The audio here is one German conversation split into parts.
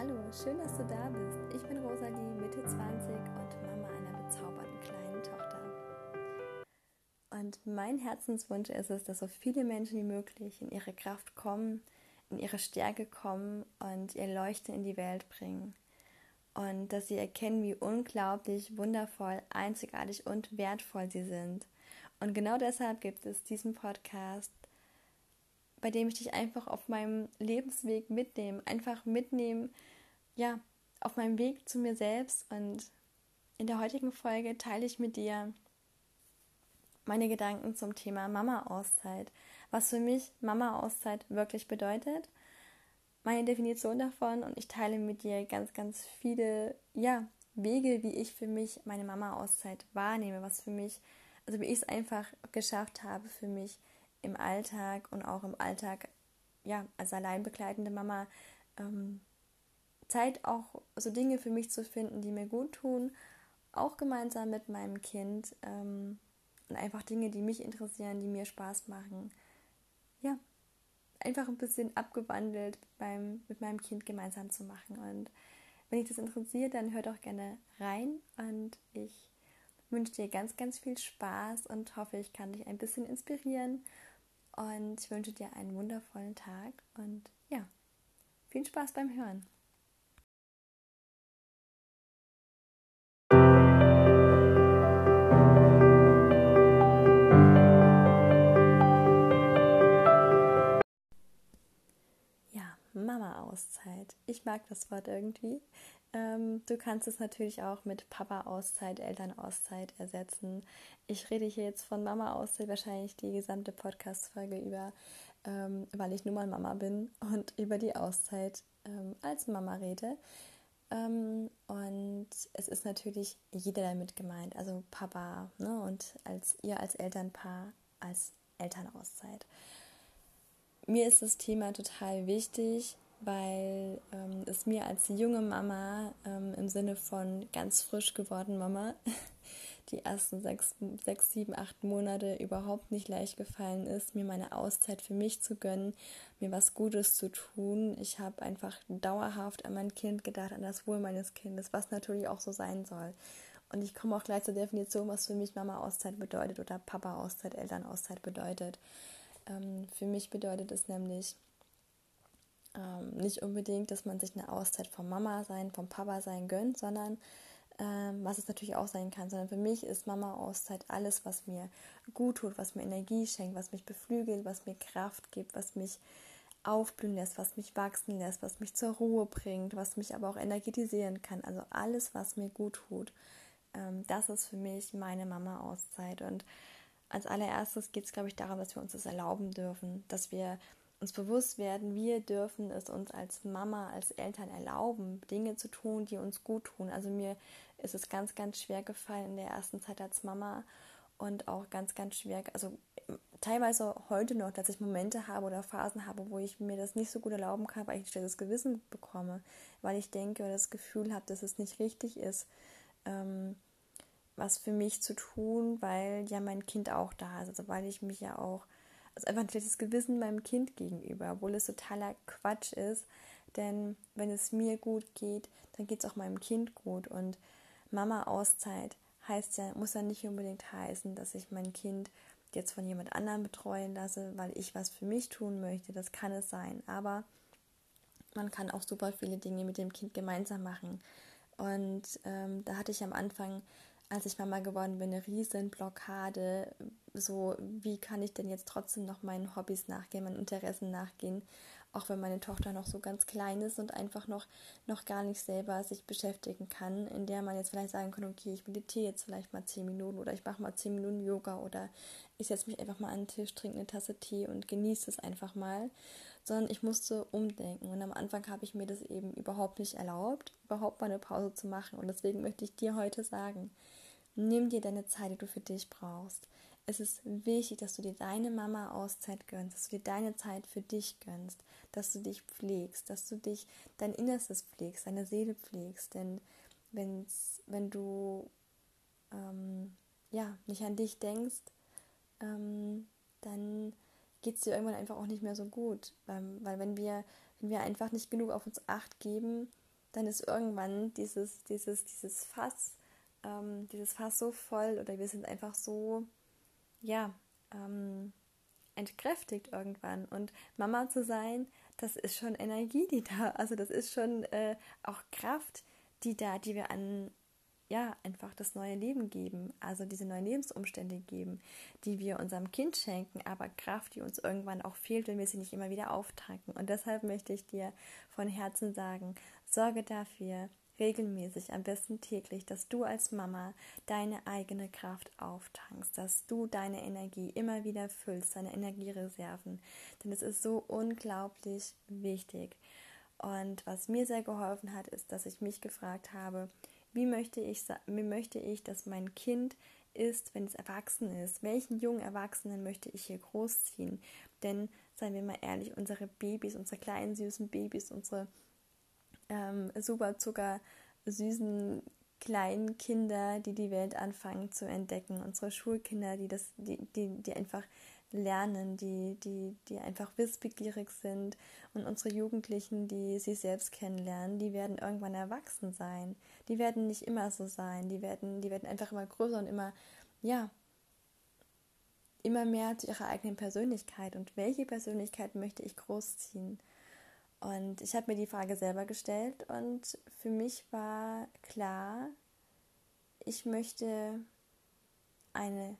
Hallo, schön, dass du da bist. Ich bin Rosalie, Mitte 20 und Mama einer bezaubernden kleinen Tochter. Und mein Herzenswunsch ist es, dass so viele Menschen wie möglich in ihre Kraft kommen, in ihre Stärke kommen und ihr Leuchten in die Welt bringen. Und dass sie erkennen, wie unglaublich wundervoll, einzigartig und wertvoll sie sind. Und genau deshalb gibt es diesen Podcast, bei dem ich dich einfach auf meinem Lebensweg mitnehme, einfach mitnehmen, ja, auf meinem Weg zu mir selbst. Und in der heutigen Folge teile ich mit dir meine Gedanken zum Thema Mama-Auszeit. Was für mich Mama-Auszeit wirklich bedeutet, meine Definition davon und ich teile mit dir ganz, ganz viele, ja, Wege, wie ich für mich meine Mama-Auszeit wahrnehme, was für mich, also wie ich es einfach geschafft habe, für mich im Alltag und auch im Alltag, ja, als alleinbegleitende Mama, ähm, Zeit auch so Dinge für mich zu finden, die mir gut tun, auch gemeinsam mit meinem Kind ähm, und einfach Dinge, die mich interessieren, die mir Spaß machen. Ja, einfach ein bisschen abgewandelt beim, mit meinem Kind gemeinsam zu machen. Und wenn dich das interessiert, dann hör doch gerne rein und ich wünsche dir ganz, ganz viel Spaß und hoffe, ich kann dich ein bisschen inspirieren und ich wünsche dir einen wundervollen Tag und ja, viel Spaß beim Hören. Ja, Mama-Auszeit. Ich mag das Wort irgendwie. Ähm, du kannst es natürlich auch mit Papa-Auszeit, Eltern-Auszeit ersetzen. Ich rede hier jetzt von Mama-Auszeit wahrscheinlich die gesamte Podcast-Folge über, ähm, weil ich nun mal Mama bin und über die Auszeit ähm, als Mama rede. Ähm, und es ist natürlich jeder damit gemeint, also Papa ne, und als ihr als Elternpaar als Elternauszeit. Mir ist das Thema total wichtig, weil ähm, es mir als junge Mama ähm, im Sinne von ganz frisch geworden Mama die ersten sechs, sechs, sieben, acht Monate überhaupt nicht leicht gefallen ist, mir meine Auszeit für mich zu gönnen, mir was Gutes zu tun. Ich habe einfach dauerhaft an mein Kind gedacht, an das Wohl meines Kindes, was natürlich auch so sein soll. Und ich komme auch gleich zur Definition, was für mich Mama-Auszeit bedeutet oder Papa-Auszeit, Eltern-Auszeit bedeutet. Ähm, für mich bedeutet es nämlich, ähm, nicht unbedingt, dass man sich eine Auszeit vom Mama sein, vom Papa sein gönnt, sondern ähm, was es natürlich auch sein kann, sondern für mich ist Mama Auszeit alles, was mir gut tut, was mir Energie schenkt, was mich beflügelt, was mir Kraft gibt, was mich aufblühen lässt, was mich wachsen lässt, was mich zur Ruhe bringt, was mich aber auch energetisieren kann. Also alles, was mir gut tut. Ähm, das ist für mich meine Mama Auszeit. Und als allererstes geht es, glaube ich, darum, dass wir uns das erlauben dürfen, dass wir uns bewusst werden, wir dürfen es uns als Mama, als Eltern erlauben, Dinge zu tun, die uns gut tun. Also mir ist es ganz, ganz schwer gefallen in der ersten Zeit als Mama und auch ganz, ganz schwer, also teilweise heute noch, dass ich Momente habe oder Phasen habe, wo ich mir das nicht so gut erlauben kann, weil ich ein schlechtes Gewissen bekomme, weil ich denke oder das Gefühl habe, dass es nicht richtig ist, ähm, was für mich zu tun, weil ja mein Kind auch da ist, also weil ich mich ja auch also einfach ein schlechtes Gewissen meinem Kind gegenüber, obwohl es totaler Quatsch ist. Denn wenn es mir gut geht, dann geht es auch meinem Kind gut. Und Mama-Auszeit heißt ja, muss ja nicht unbedingt heißen, dass ich mein Kind jetzt von jemand anderem betreuen lasse, weil ich was für mich tun möchte. Das kann es sein. Aber man kann auch super viele Dinge mit dem Kind gemeinsam machen. Und ähm, da hatte ich am Anfang als ich Mama geworden bin, eine riesen Blockade. So, wie kann ich denn jetzt trotzdem noch meinen Hobbys nachgehen, meinen Interessen nachgehen, auch wenn meine Tochter noch so ganz klein ist und einfach noch, noch gar nicht selber sich beschäftigen kann, in der man jetzt vielleicht sagen kann, okay, ich meditiere jetzt vielleicht mal zehn Minuten oder ich mache mal zehn Minuten Yoga oder ich setze mich einfach mal an den Tisch, trinke eine Tasse Tee und genieße es einfach mal sondern ich musste umdenken. Und am Anfang habe ich mir das eben überhaupt nicht erlaubt, überhaupt mal eine Pause zu machen. Und deswegen möchte ich dir heute sagen, Nimm dir deine Zeit, die du für dich brauchst. Es ist wichtig, dass du dir deine Mama Auszeit gönnst, dass du dir deine Zeit für dich gönnst, dass du dich pflegst, dass du dich dein Innerstes pflegst, deine Seele pflegst. Denn wenn's, wenn du ähm, ja, nicht an dich denkst, ähm, dann geht es dir irgendwann einfach auch nicht mehr so gut. Weil, weil wenn wir, wenn wir einfach nicht genug auf uns acht geben, dann ist irgendwann dieses, dieses, dieses Fass, ähm, dieses Fass so voll oder wir sind einfach so, ja, ähm, entkräftigt irgendwann. Und Mama zu sein, das ist schon Energie, die da, also das ist schon äh, auch Kraft, die da, die wir an ja, einfach das neue Leben geben, also diese neuen Lebensumstände geben, die wir unserem Kind schenken, aber Kraft, die uns irgendwann auch fehlt, wenn wir sie nicht immer wieder auftanken. Und deshalb möchte ich dir von Herzen sagen, sorge dafür, regelmäßig, am besten täglich, dass du als Mama deine eigene Kraft auftankst, dass du deine Energie immer wieder füllst, deine Energiereserven. Denn es ist so unglaublich wichtig. Und was mir sehr geholfen hat, ist, dass ich mich gefragt habe, wie möchte ich, wie möchte ich, dass mein Kind ist, wenn es erwachsen ist? Welchen jungen Erwachsenen möchte ich hier großziehen? Denn, seien wir mal ehrlich, unsere Babys, unsere kleinen süßen Babys, unsere ähm, super zucker süßen kleinen Kinder, die die Welt anfangen zu entdecken, unsere Schulkinder, die das, die, die, die einfach lernen, die, die, die einfach wissbegierig sind und unsere Jugendlichen, die sie selbst kennenlernen, die werden irgendwann erwachsen sein. Die werden nicht immer so sein. Die werden, die werden einfach immer größer und immer, ja, immer mehr zu ihrer eigenen Persönlichkeit. Und welche Persönlichkeit möchte ich großziehen? Und ich habe mir die Frage selber gestellt und für mich war klar, ich möchte eine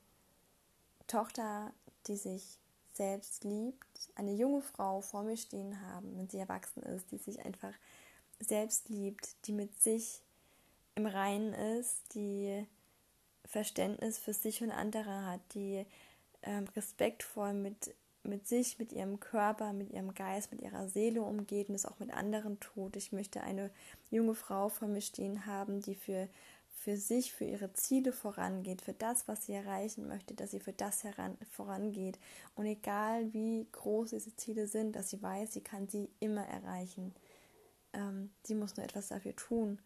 Tochter die sich selbst liebt, eine junge Frau vor mir stehen haben, wenn sie erwachsen ist, die sich einfach selbst liebt, die mit sich im Reinen ist, die Verständnis für sich und andere hat, die ähm, respektvoll mit, mit sich, mit ihrem Körper, mit ihrem Geist, mit ihrer Seele umgeht und es auch mit anderen tut. Ich möchte eine junge Frau vor mir stehen haben, die für für sich, für ihre Ziele vorangeht, für das, was sie erreichen möchte, dass sie für das heran, vorangeht. Und egal wie groß diese Ziele sind, dass sie weiß, sie kann sie immer erreichen. Ähm, sie muss nur etwas dafür tun,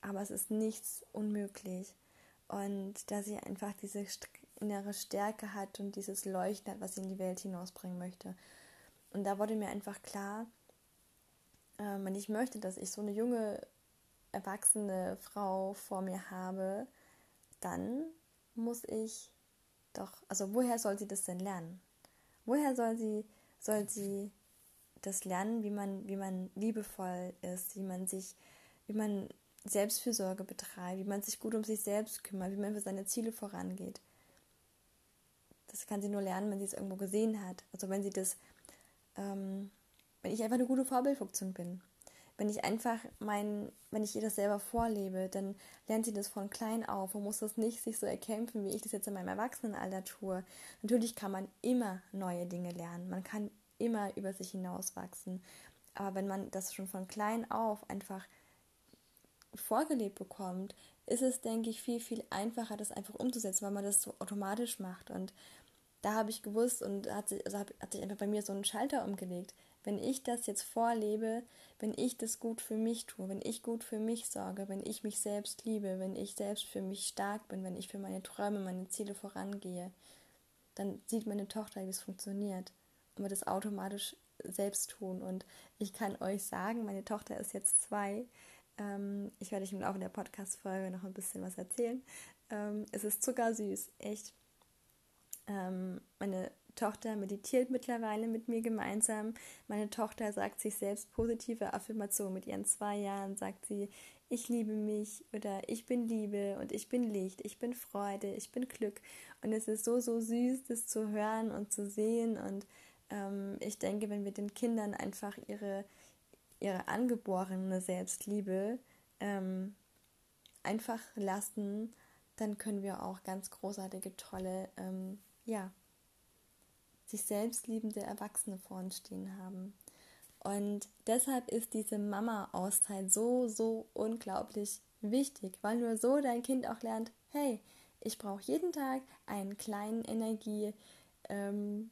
aber es ist nichts unmöglich. Und dass sie einfach diese innere Stärke hat und dieses Leuchten hat, was sie in die Welt hinausbringen möchte. Und da wurde mir einfach klar, ähm, ich möchte, dass ich so eine junge erwachsene Frau vor mir habe, dann muss ich doch, also woher soll sie das denn lernen? Woher soll sie, soll sie das lernen, wie man, wie man liebevoll ist, wie man sich, wie man Selbstfürsorge betreibt, wie man sich gut um sich selbst kümmert, wie man für seine Ziele vorangeht. Das kann sie nur lernen, wenn sie es irgendwo gesehen hat. Also wenn sie das, ähm, wenn ich einfach eine gute Vorbildfunktion bin. Wenn ich einfach mein, wenn ich ihr das selber vorlebe, dann lernt sie das von klein auf und muss das nicht sich so erkämpfen, wie ich das jetzt in meinem Erwachsenenalter tue. Natürlich kann man immer neue Dinge lernen. Man kann immer über sich hinauswachsen. Aber wenn man das schon von klein auf einfach vorgelebt bekommt, ist es, denke ich, viel, viel einfacher, das einfach umzusetzen, weil man das so automatisch macht. Und da habe ich gewusst und hat sich, also hat sich einfach bei mir so einen Schalter umgelegt wenn ich das jetzt vorlebe, wenn ich das gut für mich tue, wenn ich gut für mich sorge, wenn ich mich selbst liebe, wenn ich selbst für mich stark bin, wenn ich für meine Träume, meine Ziele vorangehe, dann sieht meine Tochter, wie es funktioniert und wird es automatisch selbst tun. Und ich kann euch sagen, meine Tochter ist jetzt zwei. Ähm, ich werde euch im Laufe der Podcast-Folge noch ein bisschen was erzählen. Ähm, es ist zuckersüß, echt. Ähm, meine Tochter meditiert mittlerweile mit mir gemeinsam. Meine Tochter sagt sich selbst positive Affirmationen. Mit ihren zwei Jahren sagt sie, ich liebe mich oder ich bin Liebe und ich bin Licht, ich bin Freude, ich bin Glück. Und es ist so, so süß, das zu hören und zu sehen. Und ähm, ich denke, wenn wir den Kindern einfach ihre, ihre angeborene Selbstliebe ähm, einfach lassen, dann können wir auch ganz großartige, tolle, ähm, ja, sich selbst liebende Erwachsene vor uns stehen haben. Und deshalb ist diese Mama-Auszeit so, so unglaublich wichtig, weil nur so dein Kind auch lernt, hey, ich brauche jeden Tag einen kleinen Energie, ähm,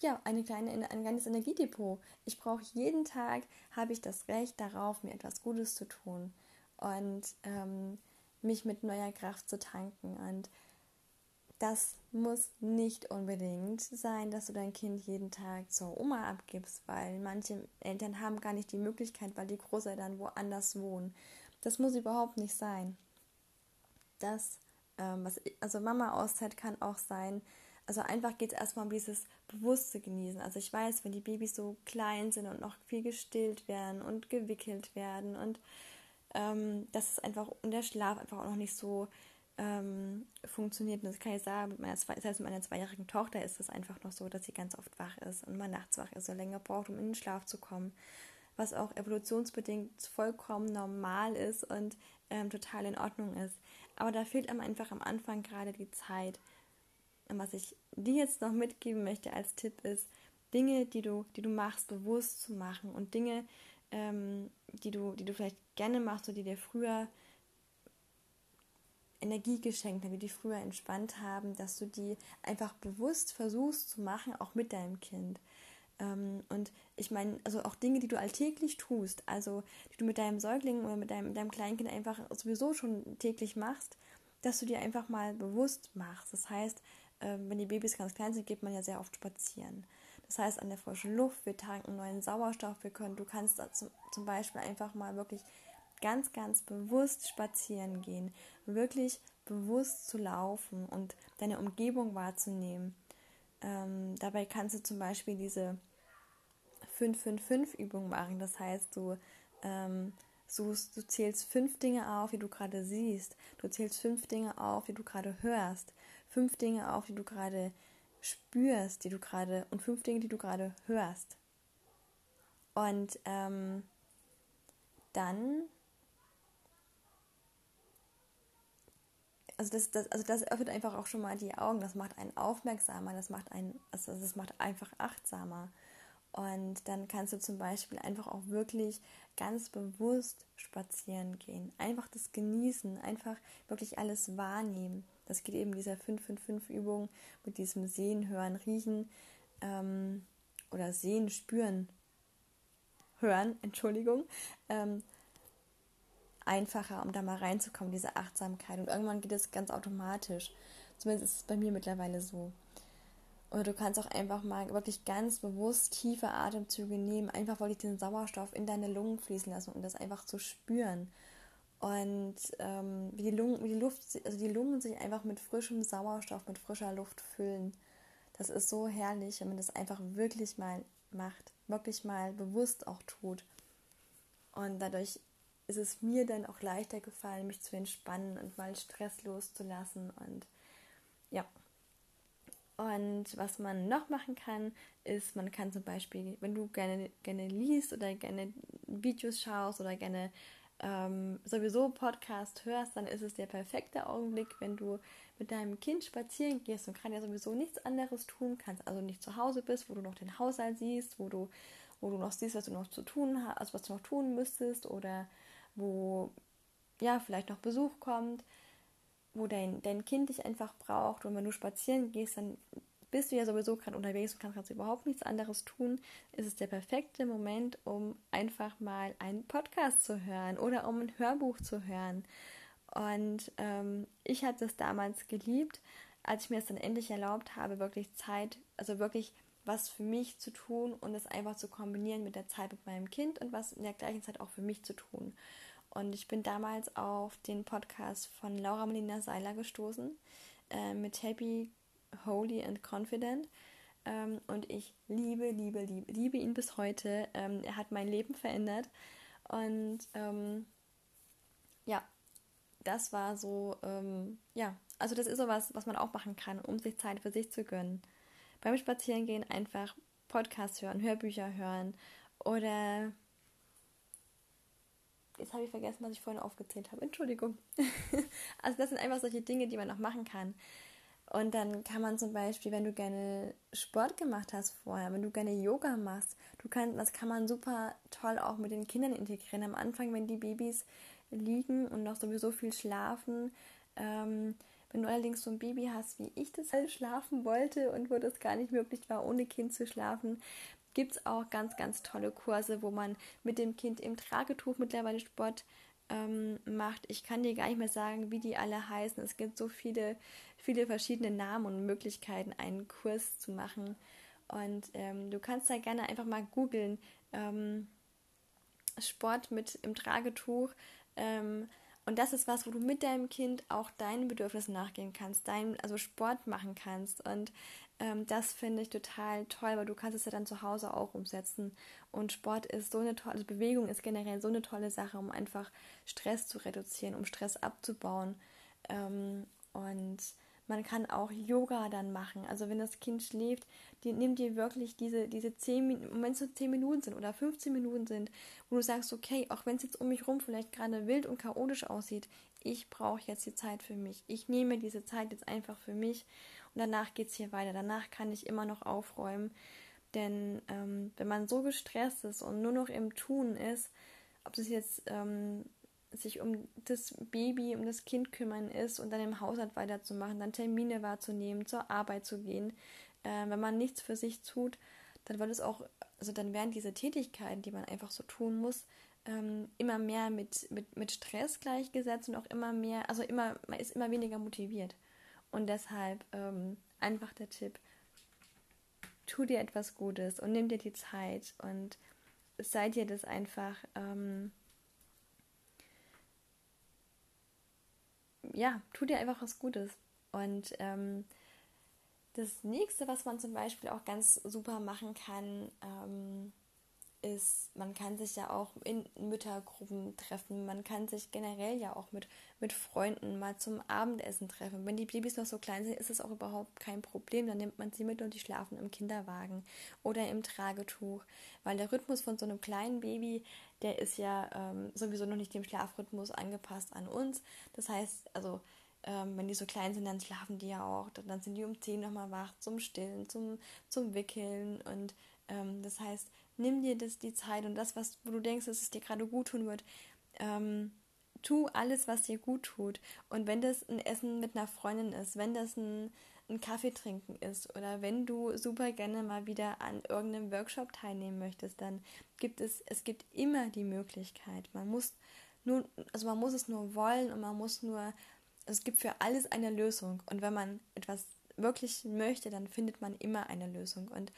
ja, eine kleine, ein kleines Energiedepot. Ich brauche jeden Tag, habe ich das Recht darauf, mir etwas Gutes zu tun und ähm, mich mit neuer Kraft zu tanken. Und das muss nicht unbedingt sein, dass du dein Kind jeden Tag zur Oma abgibst, weil manche Eltern haben gar nicht die Möglichkeit, weil die Großeltern woanders wohnen. Das muss überhaupt nicht sein. Das, ähm, was, also Mama-Auszeit kann auch sein, also einfach geht es erstmal um dieses bewusste Genießen. Also ich weiß, wenn die Babys so klein sind und noch viel gestillt werden und gewickelt werden und ähm, dass es einfach und der Schlaf einfach auch noch nicht so ähm, funktioniert. Und das kann ich sagen, mit meiner, zwei, selbst mit meiner zweijährigen Tochter ist es einfach noch so, dass sie ganz oft wach ist und mal nachts wach ist und länger braucht, um in den Schlaf zu kommen. Was auch evolutionsbedingt vollkommen normal ist und ähm, total in Ordnung ist. Aber da fehlt einem einfach am Anfang gerade die Zeit. Was ich dir jetzt noch mitgeben möchte als Tipp ist, Dinge, die du, die du machst, bewusst zu machen und Dinge, ähm, die, du, die du vielleicht gerne machst oder die dir früher Energie geschenkt haben, die dich früher entspannt haben, dass du die einfach bewusst versuchst zu machen, auch mit deinem Kind. Ähm, und ich meine, also auch Dinge, die du alltäglich tust, also die du mit deinem Säugling oder mit deinem, deinem Kleinkind einfach sowieso schon täglich machst, dass du dir einfach mal bewusst machst. Das heißt, wenn die Babys ganz klein sind, geht man ja sehr oft spazieren. Das heißt, an der frischen Luft, wir tanken neuen Sauerstoff, wir können, du kannst zum, zum Beispiel einfach mal wirklich ganz, ganz bewusst spazieren gehen, wirklich bewusst zu laufen und deine Umgebung wahrzunehmen. Ähm, dabei kannst du zum Beispiel diese 5-5-5-Übung machen. Das heißt, du, ähm, suchst, du zählst fünf Dinge auf, die du gerade siehst. Du zählst fünf Dinge auf, die du gerade hörst. Fünf Dinge auf, die du gerade spürst, die du gerade und fünf Dinge, die du gerade hörst. Und ähm, dann also das, das, also das öffnet einfach auch schon mal die Augen, das macht einen aufmerksamer, das macht einen, also das macht einfach achtsamer. Und dann kannst du zum Beispiel einfach auch wirklich ganz bewusst spazieren gehen. Einfach das genießen, einfach wirklich alles wahrnehmen. Das geht eben dieser 5-5-5-Übung mit diesem Sehen, Hören, Riechen ähm, oder Sehen, Spüren, Hören, Entschuldigung, ähm, einfacher, um da mal reinzukommen, diese Achtsamkeit. Und irgendwann geht es ganz automatisch. Zumindest ist es bei mir mittlerweile so. Oder du kannst auch einfach mal wirklich ganz bewusst tiefe Atemzüge nehmen, einfach wirklich den Sauerstoff in deine Lungen fließen lassen und das einfach zu spüren. Und ähm, wie, die Lungen, wie die Luft, also die Lungen sich einfach mit frischem Sauerstoff, mit frischer Luft füllen. Das ist so herrlich, wenn man das einfach wirklich mal macht, wirklich mal bewusst auch tut. Und dadurch ist es mir dann auch leichter gefallen, mich zu entspannen und mal Stress loszulassen. Und ja. Und was man noch machen kann, ist, man kann zum Beispiel, wenn du gerne, gerne liest oder gerne Videos schaust oder gerne ähm, sowieso Podcast hörst, dann ist es der perfekte Augenblick, wenn du mit deinem Kind spazieren gehst. Und gerade ja sowieso nichts anderes tun. Kannst, also nicht zu Hause bist, wo du noch den Haushalt siehst, wo du, wo du noch siehst, was du noch zu tun hast, also was du noch tun müsstest oder wo ja vielleicht noch Besuch kommt, wo dein, dein Kind dich einfach braucht und wenn du spazieren gehst, dann bist du ja sowieso gerade unterwegs und kannst überhaupt nichts anderes tun, ist es der perfekte Moment, um einfach mal einen Podcast zu hören oder um ein Hörbuch zu hören. Und ähm, ich hatte es damals geliebt, als ich mir es dann endlich erlaubt habe, wirklich Zeit, also wirklich was für mich zu tun und es einfach zu kombinieren mit der Zeit mit meinem Kind und was in der gleichen Zeit auch für mich zu tun. Und ich bin damals auf den Podcast von Laura Melina Seiler gestoßen äh, mit Happy, Holy and Confident. Ähm, und ich liebe, liebe, liebe, liebe ihn bis heute. Ähm, er hat mein Leben verändert. Und ähm, ja, das war so, ähm, ja, also das ist sowas, was man auch machen kann, um sich Zeit für sich zu gönnen. Beim Spazierengehen einfach Podcasts hören, Hörbücher hören oder Jetzt habe ich vergessen, was ich vorhin aufgezählt habe. Entschuldigung. also das sind einfach solche Dinge, die man noch machen kann. Und dann kann man zum Beispiel, wenn du gerne Sport gemacht hast vorher, wenn du gerne Yoga machst, du kannst, das kann man super toll auch mit den Kindern integrieren. Am Anfang, wenn die Babys liegen und noch sowieso viel schlafen, ähm, wenn du allerdings so ein Baby hast, wie ich das halt schlafen wollte und wo das gar nicht möglich war, ohne Kind zu schlafen, gibt es auch ganz, ganz tolle Kurse, wo man mit dem Kind im Tragetuch mittlerweile Sport ähm, macht. Ich kann dir gar nicht mehr sagen, wie die alle heißen. Es gibt so viele, viele verschiedene Namen und Möglichkeiten, einen Kurs zu machen. Und ähm, du kannst da gerne einfach mal googeln. Ähm, Sport mit im Tragetuch. Ähm, und das ist was, wo du mit deinem Kind auch deinen Bedürfnissen nachgehen kannst, dein, also Sport machen kannst. Und ähm, das finde ich total toll, weil du kannst es ja dann zu Hause auch umsetzen. Und Sport ist so eine tolle, also Bewegung ist generell so eine tolle Sache, um einfach Stress zu reduzieren, um Stress abzubauen. Ähm, und man kann auch Yoga dann machen. Also wenn das Kind schläft, die, nimm dir wirklich diese, diese 10 Minuten, wenn es so 10 Minuten sind oder 15 Minuten sind, wo du sagst, okay, auch wenn es jetzt um mich rum vielleicht gerade wild und chaotisch aussieht, ich brauche jetzt die Zeit für mich. Ich nehme diese Zeit jetzt einfach für mich und danach geht es hier weiter. Danach kann ich immer noch aufräumen. Denn ähm, wenn man so gestresst ist und nur noch im Tun ist, ob das jetzt ähm, sich um das Baby, um das Kind kümmern ist und dann im Haushalt weiterzumachen, dann Termine wahrzunehmen, zur Arbeit zu gehen, äh, wenn man nichts für sich tut, dann wird es auch, also dann werden diese Tätigkeiten, die man einfach so tun muss, ähm, immer mehr mit, mit, mit Stress gleichgesetzt und auch immer mehr, also immer, man ist immer weniger motiviert. Und deshalb ähm, einfach der Tipp, tu dir etwas Gutes und nimm dir die Zeit und sei dir das einfach, ähm, ja, tu dir einfach was Gutes. Und ähm, das nächste, was man zum Beispiel auch ganz super machen kann, ähm, ist, man kann sich ja auch in Müttergruppen treffen. Man kann sich generell ja auch mit, mit Freunden mal zum Abendessen treffen. Wenn die Babys noch so klein sind, ist es auch überhaupt kein Problem. Dann nimmt man sie mit und die schlafen im Kinderwagen oder im Tragetuch. Weil der Rhythmus von so einem kleinen Baby, der ist ja ähm, sowieso noch nicht dem Schlafrhythmus angepasst an uns. Das heißt, also ähm, wenn die so klein sind, dann schlafen die ja auch. Dann sind die um 10 nochmal wach zum Stillen, zum, zum Wickeln. Und ähm, das heißt, nimm dir das die Zeit und das, was wo du denkst, dass es dir gerade gut tun wird. Ähm, tu alles, was dir gut tut. Und wenn das ein Essen mit einer Freundin ist, wenn das ein, ein Kaffee trinken ist oder wenn du super gerne mal wieder an irgendeinem Workshop teilnehmen möchtest, dann gibt es, es gibt immer die Möglichkeit. Man muss nur, also man muss es nur wollen und man muss nur es gibt für alles eine Lösung. Und wenn man etwas wirklich möchte, dann findet man immer eine Lösung. Und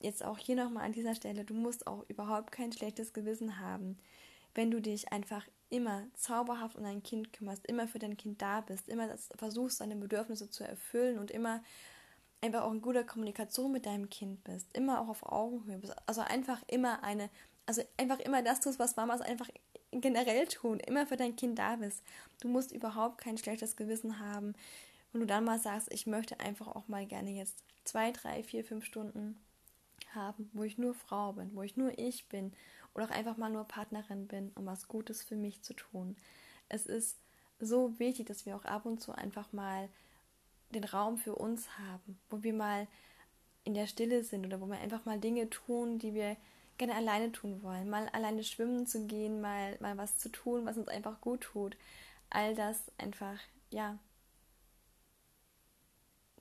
jetzt auch hier nochmal an dieser Stelle, du musst auch überhaupt kein schlechtes Gewissen haben, wenn du dich einfach immer zauberhaft um dein Kind kümmerst, immer für dein Kind da bist, immer versuchst, seine Bedürfnisse zu erfüllen und immer einfach auch in guter Kommunikation mit deinem Kind bist, immer auch auf Augenhöhe bist. Also einfach immer eine, also einfach immer das tust, was Mamas einfach generell tun, immer für dein Kind da bist. Du musst überhaupt kein schlechtes Gewissen haben. Wenn du dann mal sagst, ich möchte einfach auch mal gerne jetzt zwei, drei, vier, fünf Stunden haben, wo ich nur Frau bin, wo ich nur ich bin oder auch einfach mal nur Partnerin bin, um was Gutes für mich zu tun. Es ist so wichtig, dass wir auch ab und zu einfach mal den Raum für uns haben, wo wir mal in der Stille sind oder wo wir einfach mal Dinge tun, die wir gerne alleine tun wollen, mal alleine schwimmen zu gehen, mal, mal was zu tun, was uns einfach gut tut. All das einfach, ja,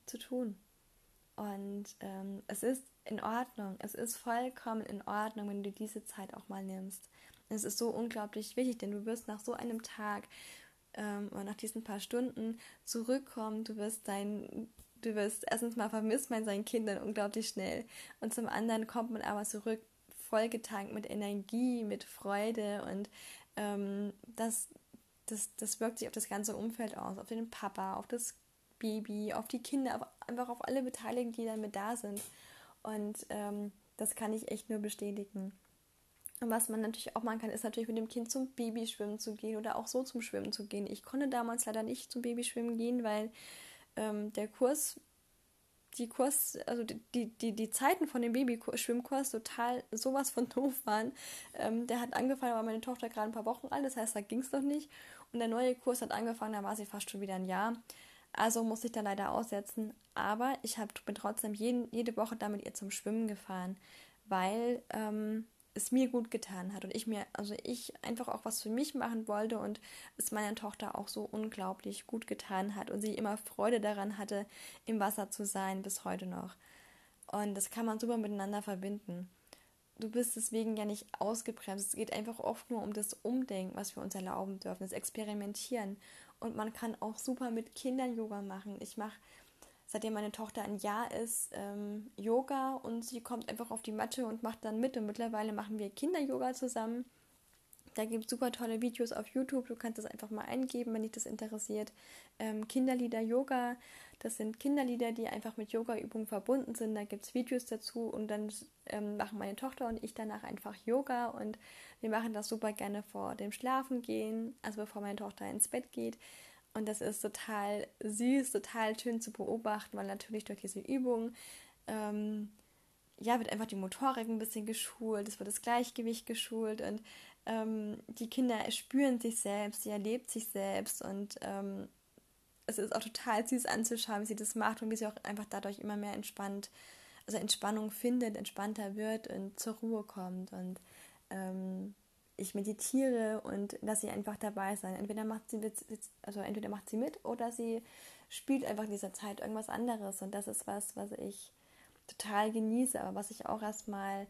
zu tun. Und ähm, es ist in Ordnung, es ist vollkommen in Ordnung, wenn du diese Zeit auch mal nimmst. Es ist so unglaublich wichtig, denn du wirst nach so einem Tag ähm, oder nach diesen paar Stunden zurückkommen, du wirst dein du wirst erstens mal vermisst man seinen Kindern unglaublich schnell. Und zum anderen kommt man aber zurück vollgetankt mit Energie, mit Freude. Und ähm, das, das, das wirkt sich auf das ganze Umfeld aus, auf den Papa, auf das Baby, auf die Kinder, einfach auf alle Beteiligten, die dann mit da sind. Und ähm, das kann ich echt nur bestätigen. Und was man natürlich auch machen kann, ist natürlich mit dem Kind zum Babyschwimmen zu gehen oder auch so zum Schwimmen zu gehen. Ich konnte damals leider nicht zum Babyschwimmen gehen, weil ähm, der Kurs die Kurs, also die, die, die Zeiten von dem Babyschwimmkurs total sowas von doof waren. Ähm, der hat angefangen, war meine Tochter gerade ein paar Wochen alt, das heißt, da ging es noch nicht. Und der neue Kurs hat angefangen, da war sie fast schon wieder ein Jahr. Also musste ich da leider aussetzen. Aber ich hab, bin trotzdem jeden, jede Woche da mit ihr zum Schwimmen gefahren, weil ähm, es mir gut getan hat und ich mir, also ich einfach auch was für mich machen wollte und es meiner Tochter auch so unglaublich gut getan hat und sie immer Freude daran hatte, im Wasser zu sein, bis heute noch. Und das kann man super miteinander verbinden. du bist deswegen ja nicht ausgebremst. Es geht einfach oft nur um das Umdenken, was wir uns erlauben dürfen, das Experimentieren. Und man kann auch super mit Kindern Yoga machen. Ich mache, seitdem meine Tochter ein Jahr ist, ähm, Yoga und sie kommt einfach auf die Matte und macht dann mit. Und mittlerweile machen wir Kinder-Yoga zusammen. Da gibt es super tolle Videos auf YouTube. Du kannst das einfach mal eingeben, wenn dich das interessiert. Ähm, Kinderlieder Yoga. Das sind Kinderlieder, die einfach mit Yoga-Übungen verbunden sind. Da gibt es Videos dazu und dann ähm, machen meine Tochter und ich danach einfach Yoga und wir machen das super gerne vor dem Schlafengehen, also bevor meine Tochter ins Bett geht. Und das ist total süß, total schön zu beobachten, weil natürlich durch diese Übung ähm, ja, wird einfach die Motorik ein bisschen geschult, es wird das Gleichgewicht geschult und ähm, die Kinder spüren sich selbst, sie erlebt sich selbst und ähm, es ist auch total süß anzuschauen, wie sie das macht und wie sie auch einfach dadurch immer mehr entspannt, also Entspannung findet, entspannter wird und zur Ruhe kommt. Und ähm, ich meditiere und lasse sie einfach dabei sein. Entweder macht sie also entweder macht sie mit oder sie spielt einfach in dieser Zeit irgendwas anderes. Und das ist was, was ich total genieße, aber was ich auch erstmal,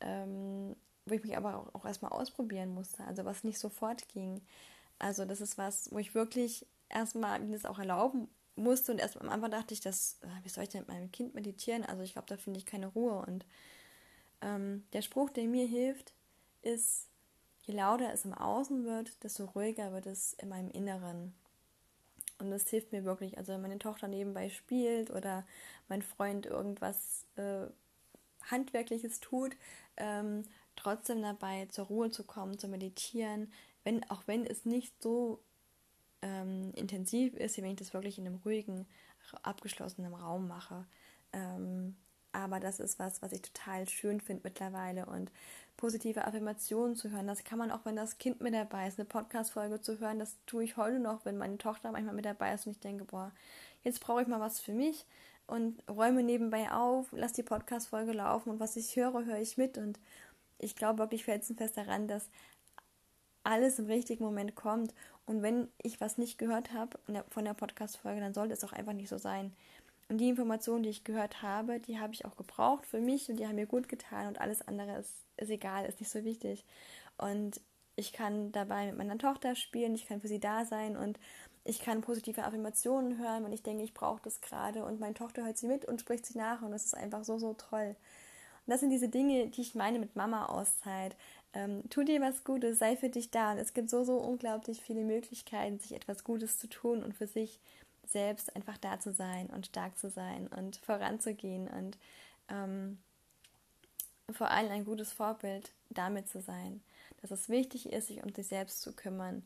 ähm, wo ich mich aber auch, auch erstmal ausprobieren musste, also was nicht sofort ging. Also das ist was, wo ich wirklich erstmal mir das auch erlauben musste und erst am Anfang dachte ich, dass, äh, wie soll ich denn mit meinem Kind meditieren? Also ich glaube, da finde ich keine Ruhe. Und ähm, der Spruch, der mir hilft, ist, je lauter es im Außen wird, desto ruhiger wird es in meinem Inneren. Und das hilft mir wirklich. Also wenn meine Tochter nebenbei spielt oder mein Freund irgendwas äh, Handwerkliches tut, ähm, trotzdem dabei zur Ruhe zu kommen, zu meditieren, wenn, auch wenn es nicht so ähm, intensiv ist, wenn ich das wirklich in einem ruhigen, abgeschlossenen Raum mache. Ähm, aber das ist was, was ich total schön finde mittlerweile und positive Affirmationen zu hören. Das kann man auch, wenn das Kind mit dabei ist, eine Podcast-Folge zu hören. Das tue ich heute noch, wenn meine Tochter manchmal mit dabei ist und ich denke, boah, jetzt brauche ich mal was für mich und räume nebenbei auf, lass die Podcast-Folge laufen und was ich höre, höre ich mit und ich glaube wirklich felsenfest daran, dass alles im richtigen Moment kommt und wenn ich was nicht gehört habe von der Podcast-Folge, dann sollte es auch einfach nicht so sein. Und die Informationen, die ich gehört habe, die habe ich auch gebraucht für mich und die haben mir gut getan und alles andere ist, ist egal, ist nicht so wichtig. Und ich kann dabei mit meiner Tochter spielen, ich kann für sie da sein und ich kann positive Affirmationen hören und ich denke, ich brauche das gerade und meine Tochter hört sie mit und spricht sie nach und das ist einfach so, so toll. Und das sind diese Dinge, die ich meine mit Mama-Auszeit. Ähm, tu dir was Gutes, sei für dich da. Und es gibt so, so unglaublich viele Möglichkeiten, sich etwas Gutes zu tun und für sich selbst einfach da zu sein und stark zu sein und voranzugehen und ähm, vor allem ein gutes Vorbild damit zu sein, dass es wichtig ist, sich um sich selbst zu kümmern.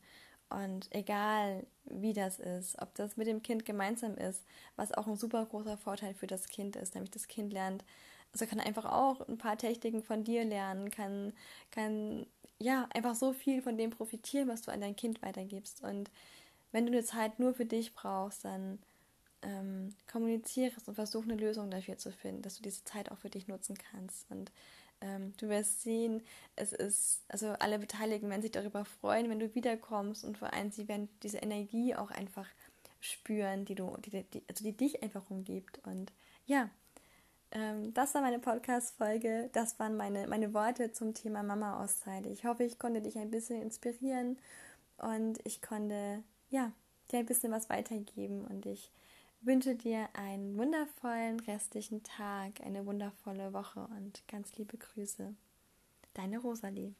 Und egal wie das ist, ob das mit dem Kind gemeinsam ist, was auch ein super großer Vorteil für das Kind ist, nämlich das Kind lernt, also kann einfach auch ein paar Techniken von dir lernen, kann, kann ja einfach so viel von dem profitieren, was du an dein Kind weitergibst. Und wenn du eine Zeit nur für dich brauchst, dann ähm, kommuniziere es und versuch eine Lösung dafür zu finden, dass du diese Zeit auch für dich nutzen kannst. Und ähm, du wirst sehen, es ist, also alle Beteiligten werden sich darüber freuen, wenn du wiederkommst und vor allem sie werden diese Energie auch einfach spüren, die du, die, die, also die dich einfach umgibt. Und ja, ähm, das war meine Podcast-Folge. Das waren meine, meine Worte zum Thema Mama-Auszeit. Ich hoffe, ich konnte dich ein bisschen inspirieren und ich konnte, ja, dir ein bisschen was weitergeben und ich wünsche dir einen wundervollen restlichen Tag, eine wundervolle Woche und ganz liebe Grüße. Deine Rosalie.